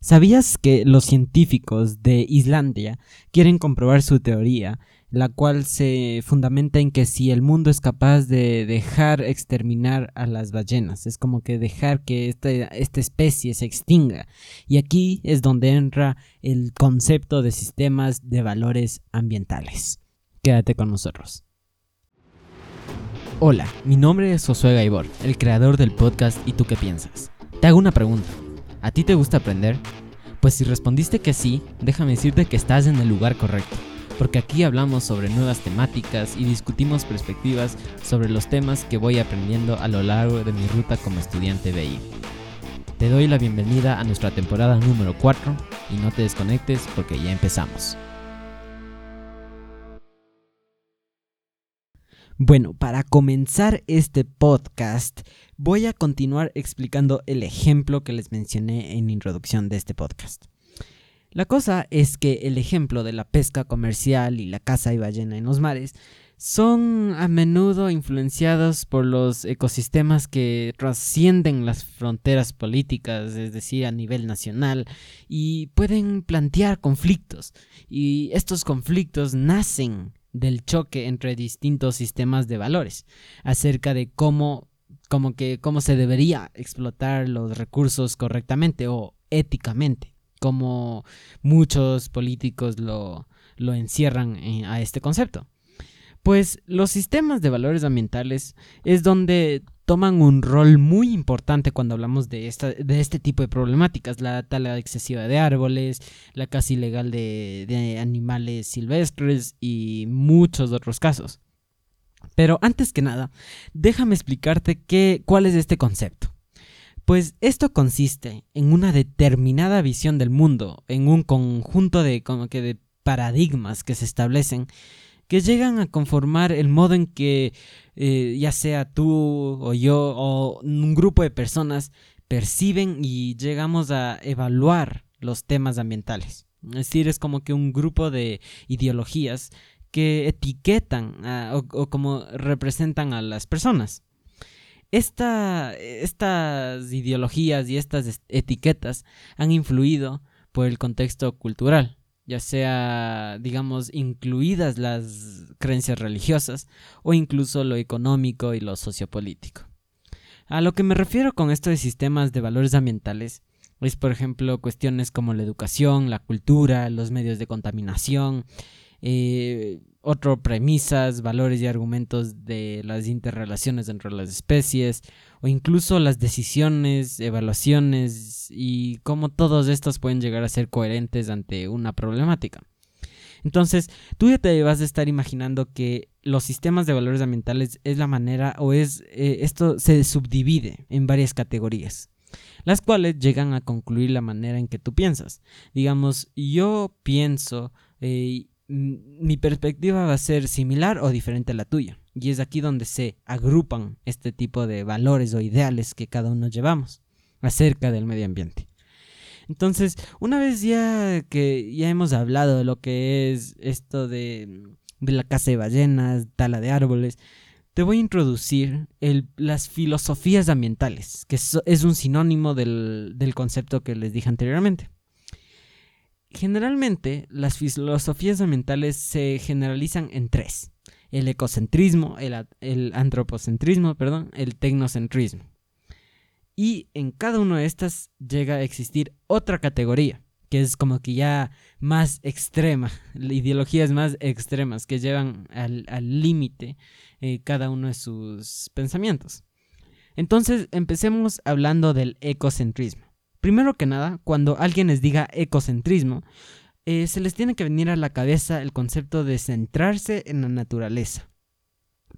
¿Sabías que los científicos de Islandia quieren comprobar su teoría, la cual se fundamenta en que si el mundo es capaz de dejar exterminar a las ballenas, es como que dejar que esta, especie se extinga. Y aquí es donde entra el concepto de sistemas de valores ambientales. Quédate con nosotros. Hola, mi nombre es Josué Gaibor, el creador del podcast ¿Y tú qué piensas? Te hago una pregunta. ¿A ti te gusta aprender? Pues si respondiste que sí, déjame decirte que estás en el lugar correcto, porque aquí hablamos sobre nuevas temáticas y discutimos perspectivas sobre los temas que voy aprendiendo a lo largo de mi ruta como estudiante BI. Te doy la bienvenida a nuestra temporada número 4 y no te desconectes porque ya empezamos. Bueno, para comenzar este podcast, voy a continuar explicando el ejemplo que les mencioné en introducción de este podcast. La cosa es que el ejemplo de la pesca comercial y la caza y ballena en los mares son a menudo influenciados por los ecosistemas que trascienden las fronteras políticas, es decir, a nivel nacional, y pueden plantear conflictos. Y estos conflictos nacen del choque entre distintos sistemas de valores, acerca de cómo, como que, cómo se debería explotar los recursos correctamente o éticamente, como muchos políticos lo, lo encierran a este concepto. Pues los sistemas de valores ambientales es donde toman un rol muy importante cuando hablamos de, esta, de este tipo de problemáticas, la tala excesiva de árboles, la caza ilegal de, animales silvestres y muchos otros casos. Pero antes que nada, déjame explicarte qué, cuál es este concepto. Pues esto consiste en una determinada visión del mundo, en un conjunto de, como que de paradigmas que se establecen que llegan a conformar el modo en que eh, ya sea tú o yo o un grupo de personas perciben y llegamos a evaluar los temas ambientales. Es decir, es como que un grupo de ideologías que etiquetan o, como representan a las personas. estas ideologías y estas etiquetas han influido por el contexto cultural ya sea, digamos, incluidas las creencias religiosas o incluso lo económico y lo sociopolítico. A lo que me refiero con esto de sistemas de valores ambientales es, por ejemplo, cuestiones como la educación, la cultura, los medios de contaminación, eh, otro, premisas, valores y argumentos de las interrelaciones entre las especies, o incluso las decisiones, evaluaciones y cómo todos estos pueden llegar a ser coherentes ante una problemática. Entonces, tú ya te vas a estar imaginando que los sistemas de valores ambientales es la manera o es eh, esto se subdivide en varias categorías, las cuales llegan a concluir la manera en que tú piensas. Digamos, yo pienso eh, mi perspectiva va a ser similar o diferente a la tuya. Y es aquí donde se agrupan este tipo de valores o ideales que cada uno llevamos acerca del medio ambiente. Entonces, una vez ya que ya hemos hablado de lo que es esto de, la caza de ballenas, tala de árboles, te voy a introducir las filosofías ambientales, que es, un sinónimo del concepto que les dije anteriormente. Generalmente, las filosofías ambientales se generalizan en tres. El ecocentrismo, el, antropocentrismo, perdón, el tecnocentrismo. Y en cada una de estas llega a existir otra categoría, que es como que ya más extrema, ideologías más extremas que llevan al límite eh, cada uno de sus pensamientos. Entonces, empecemos hablando del ecocentrismo. Primero que nada, cuando alguien les diga ecocentrismo, eh, se les tiene que venir a la cabeza el concepto de centrarse en la naturaleza,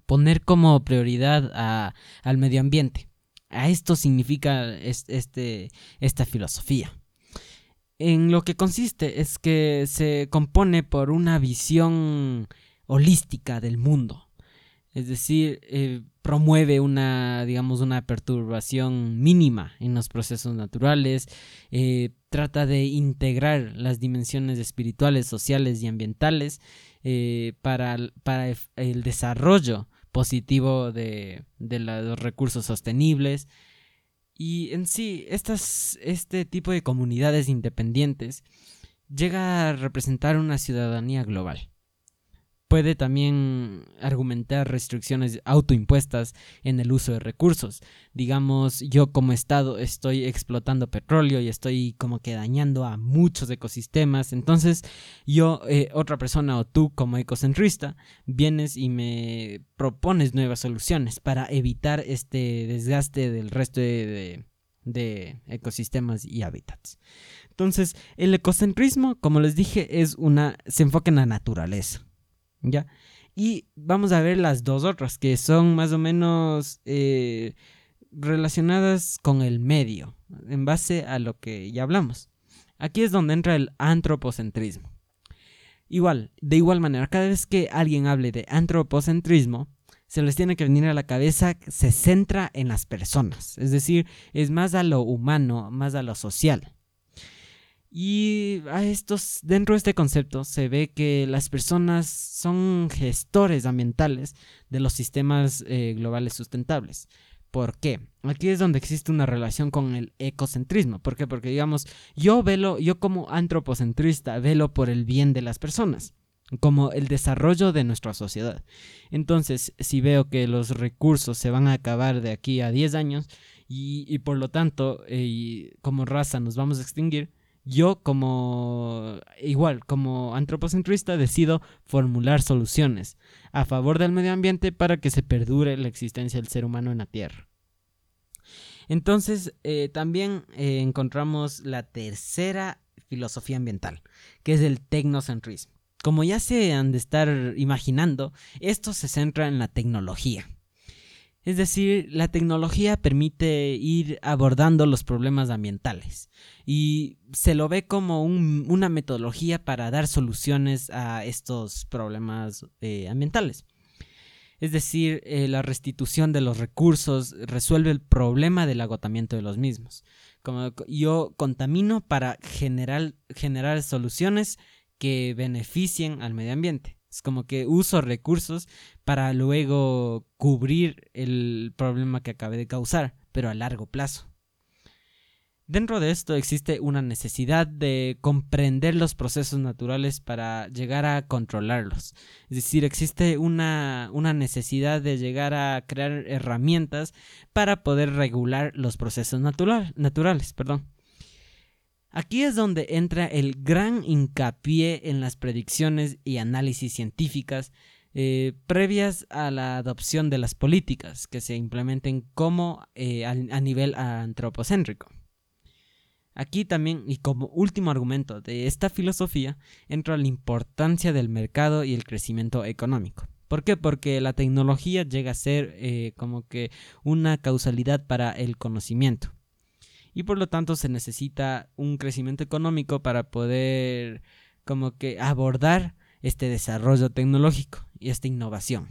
poner como prioridad al medio ambiente. A esto significa este, esta filosofía. En lo que consiste es que se compone por una visión holística del mundo. Es decir, eh, promueve una, digamos, una perturbación mínima en los procesos naturales, eh, trata de integrar las dimensiones espirituales, sociales y ambientales eh, para, para, el desarrollo positivo de, de los recursos sostenibles. Y en sí, estas, este tipo de comunidades independientes llega a representar una ciudadanía global puede también argumentar restricciones autoimpuestas en el uso de recursos. Digamos, yo como Estado estoy explotando petróleo y estoy como que dañando a muchos ecosistemas. Entonces, yo, eh, otra persona o tú como ecocentrista, vienes y me propones nuevas soluciones para evitar este desgaste del resto de, de ecosistemas y hábitats. Entonces, el ecocentrismo, como les dije, es una se enfoca en la naturaleza. ¿Ya? Y vamos a ver las dos otras, que son más o menos eh, relacionadas con el medio, en base a lo que ya hablamos. Aquí es donde entra el antropocentrismo. Igual, de igual manera, cada vez que alguien hable de antropocentrismo, se les tiene que venir a la cabeza, se centra en las personas, es decir, es más a lo humano, más a lo social. Y a estos, dentro de este concepto se ve que las personas son gestores ambientales de los sistemas eh, globales sustentables. ¿Por qué? Aquí es donde existe una relación con el ecocentrismo. ¿Por qué? Porque digamos, yo velo, yo como antropocentrista velo por el bien de las personas, como el desarrollo de nuestra sociedad. Entonces, si veo que los recursos se van a acabar de aquí a 10 años y, por lo tanto, eh, como raza nos vamos a extinguir, yo como igual como antropocentrista decido formular soluciones a favor del medio ambiente para que se perdure la existencia del ser humano en la Tierra. Entonces eh, también eh, encontramos la tercera filosofía ambiental, que es el tecnocentrismo. Como ya se han de estar imaginando, esto se centra en la tecnología. Es decir, la tecnología permite ir abordando los problemas ambientales y se lo ve como una metodología para dar soluciones a estos problemas eh, ambientales. Es decir, eh, la restitución de los recursos resuelve el problema del agotamiento de los mismos. Como yo contamino para generar, generar soluciones que beneficien al medio ambiente. Es como que uso recursos para luego cubrir el problema que acabé de causar, pero a largo plazo. Dentro de esto existe una necesidad de comprender los procesos naturales para llegar a controlarlos. Es decir, existe una, una, necesidad de llegar a crear herramientas para poder regular los procesos naturales. Perdón. Aquí es donde entra el gran hincapié en las predicciones y análisis científicas eh, previas a la adopción de las políticas que se implementen como eh, a, nivel antropocéntrico. Aquí también, y como último argumento de esta filosofía, entra la importancia del mercado y el crecimiento económico. ¿Por qué? Porque la tecnología llega a ser eh, como que una causalidad para el conocimiento y por lo tanto se necesita un crecimiento económico para poder como que abordar este desarrollo tecnológico y esta innovación.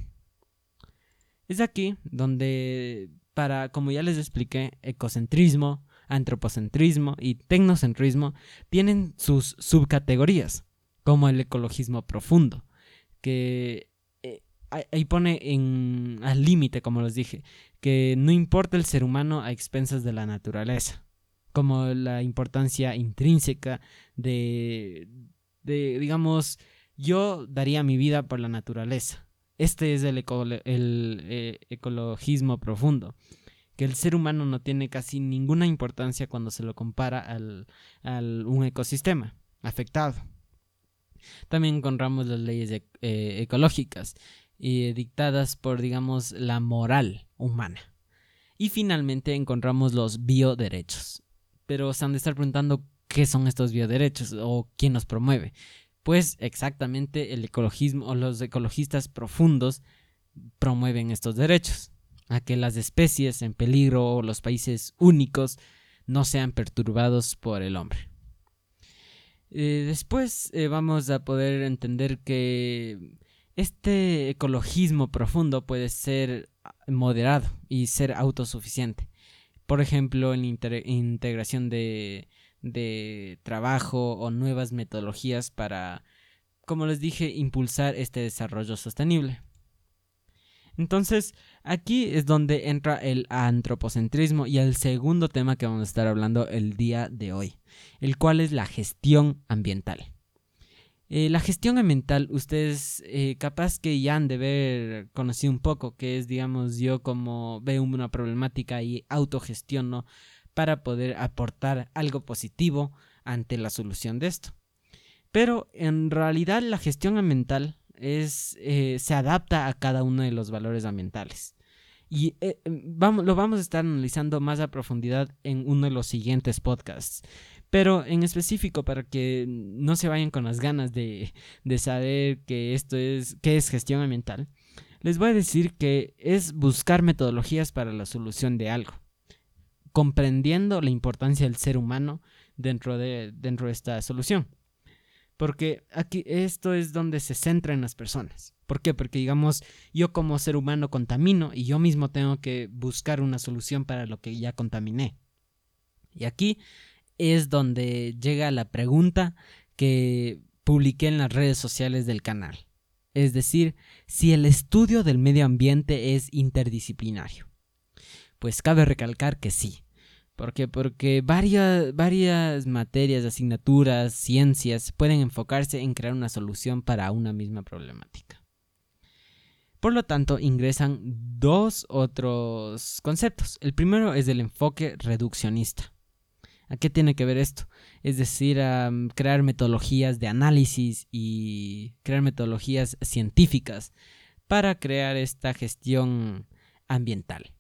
Es aquí donde para, como ya les expliqué, ecocentrismo, antropocentrismo y tecnocentrismo tienen sus subcategorías, como el ecologismo profundo, que eh, ahí pone en, al límite, como les dije, que no importa el ser humano a expensas de la naturaleza como la importancia intrínseca de, digamos, yo daría mi vida por la naturaleza. Este es el, eh, ecologismo profundo, que el ser humano no tiene casi ninguna importancia cuando se lo compara al, al un ecosistema afectado. También encontramos las leyes eh, ecológicas y dictadas por, digamos, la moral humana. Y finalmente encontramos los bioderechos pero se han de estar preguntando qué son estos bioderechos o quién los promueve. Pues exactamente el ecologismo o los ecologistas profundos promueven estos derechos, a que las especies en peligro o los países únicos no sean perturbados por el hombre. Eh, después eh, vamos a poder entender que este ecologismo profundo puede ser moderado y ser autosuficiente por ejemplo, en integración de, de trabajo o nuevas metodologías para, como les dije, impulsar este desarrollo sostenible. Entonces, aquí es donde entra el antropocentrismo y el segundo tema que vamos a estar hablando el día de hoy, el cual es la gestión ambiental. Eh, la gestión ambiental, ustedes eh, capaz que ya han de ver conocido un poco, que es, digamos, yo como veo una problemática y autogestiono para poder aportar algo positivo ante la solución de esto. Pero en realidad la gestión ambiental es, eh, se adapta a cada uno de los valores ambientales. Y vamos, lo vamos a estar analizando más a profundidad en uno de los siguientes podcasts. Pero en específico, para que no se vayan con las ganas de, saber que esto es, qué es gestión ambiental, les voy a decir que es buscar metodologías para la solución de algo, comprendiendo la importancia del ser humano dentro de, dentro de esta solución. Porque aquí esto es donde se centra en las personas. ¿Por qué? Porque digamos, yo como ser humano contamino y yo mismo tengo que buscar una solución para lo que ya contaminé. Y aquí es donde llega la pregunta que publiqué en las redes sociales del canal. Es decir, si el estudio del medio ambiente es interdisciplinario. Pues cabe recalcar que sí. ¿Por qué? Porque varias, varias materias, asignaturas, ciencias pueden enfocarse en crear una solución para una misma problemática. Por lo tanto, ingresan dos otros conceptos. El primero es el enfoque reduccionista. ¿A qué tiene que ver esto? Es decir, a crear metodologías de análisis y crear metodologías científicas para crear esta gestión ambiental.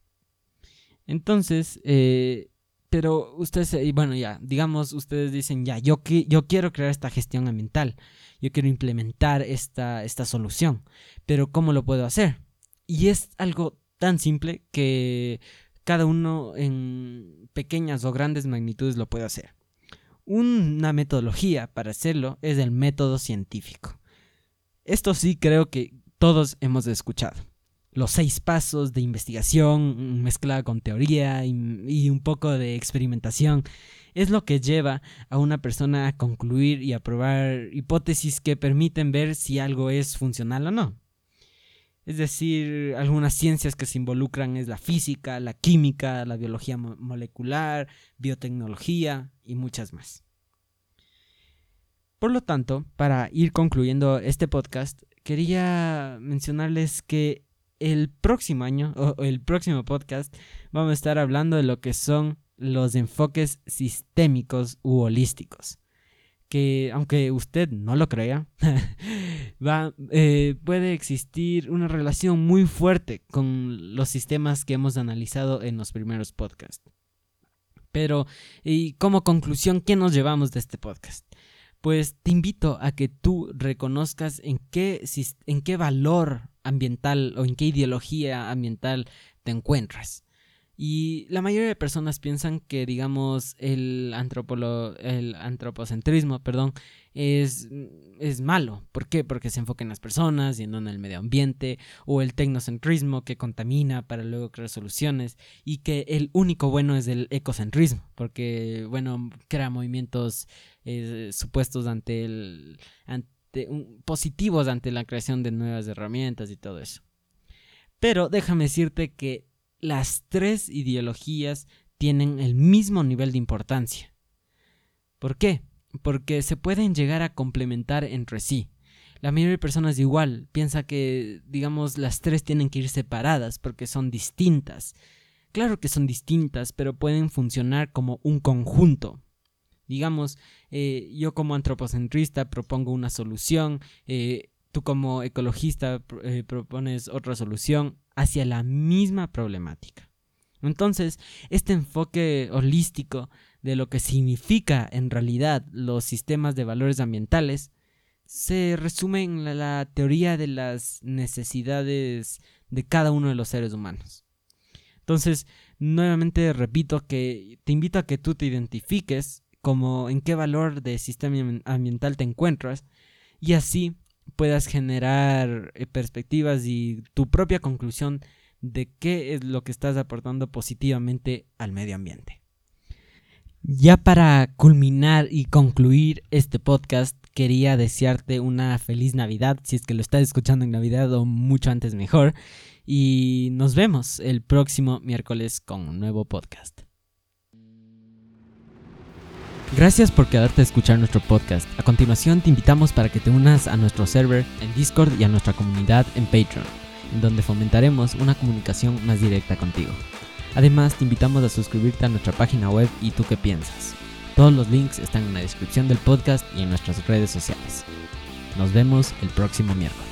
Entonces, eh, pero ustedes, bueno, ya, digamos, ustedes dicen, ya, yo, yo quiero crear esta gestión ambiental, yo quiero implementar esta, esta solución, pero ¿cómo lo puedo hacer? Y es algo tan simple que cada uno en pequeñas o grandes magnitudes lo puede hacer. Una metodología para hacerlo es el método científico. Esto sí creo que todos hemos escuchado. Los seis pasos de investigación mezclada con teoría y, un poco de experimentación es lo que lleva a una persona a concluir y a probar hipótesis que permiten ver si algo es funcional o no. Es decir, algunas ciencias que se involucran es la física, la química, la biología molecular, biotecnología y muchas más. Por lo tanto, para ir concluyendo este podcast, quería mencionarles que el próximo año o el próximo podcast vamos a estar hablando de lo que son los enfoques sistémicos u holísticos que aunque usted no lo crea, va, eh, puede existir una relación muy fuerte con los sistemas que hemos analizado en los primeros podcasts. Pero, y como conclusión, ¿qué nos llevamos de este podcast? Pues te invito a que tú reconozcas en qué, en qué valor ambiental o en qué ideología ambiental te encuentras. Y la mayoría de personas piensan que, digamos, el, el antropocentrismo, perdón, es, es malo. ¿Por qué? Porque se enfoca en las personas y no en el medio ambiente, o el tecnocentrismo que contamina para luego crear soluciones, y que el único bueno es el ecocentrismo, porque, bueno, crea movimientos eh, supuestos ante el... Ante, positivos ante la creación de nuevas herramientas y todo eso. Pero déjame decirte que las tres ideologías tienen el mismo nivel de importancia. ¿Por qué? Porque se pueden llegar a complementar entre sí. La mayoría de personas igual piensa que, digamos, las tres tienen que ir separadas porque son distintas. Claro que son distintas, pero pueden funcionar como un conjunto. Digamos, eh, yo como antropocentrista propongo una solución, eh, tú como ecologista eh, propones otra solución hacia la misma problemática. Entonces, este enfoque holístico de lo que significa en realidad los sistemas de valores ambientales se resume en la, teoría de las necesidades de cada uno de los seres humanos. Entonces, nuevamente repito que te invito a que tú te identifiques como en qué valor de sistema ambiental te encuentras y así puedas generar eh, perspectivas y tu propia conclusión de qué es lo que estás aportando positivamente al medio ambiente. Ya para culminar y concluir este podcast, quería desearte una feliz Navidad, si es que lo estás escuchando en Navidad o mucho antes mejor. Y nos vemos el próximo miércoles con un nuevo podcast. Gracias por quedarte a escuchar nuestro podcast. A continuación te invitamos para que te unas a nuestro server en Discord y a nuestra comunidad en Patreon, en donde fomentaremos una comunicación más directa contigo. Además te invitamos a suscribirte a nuestra página web y tú qué piensas. Todos los links están en la descripción del podcast y en nuestras redes sociales. Nos vemos el próximo miércoles.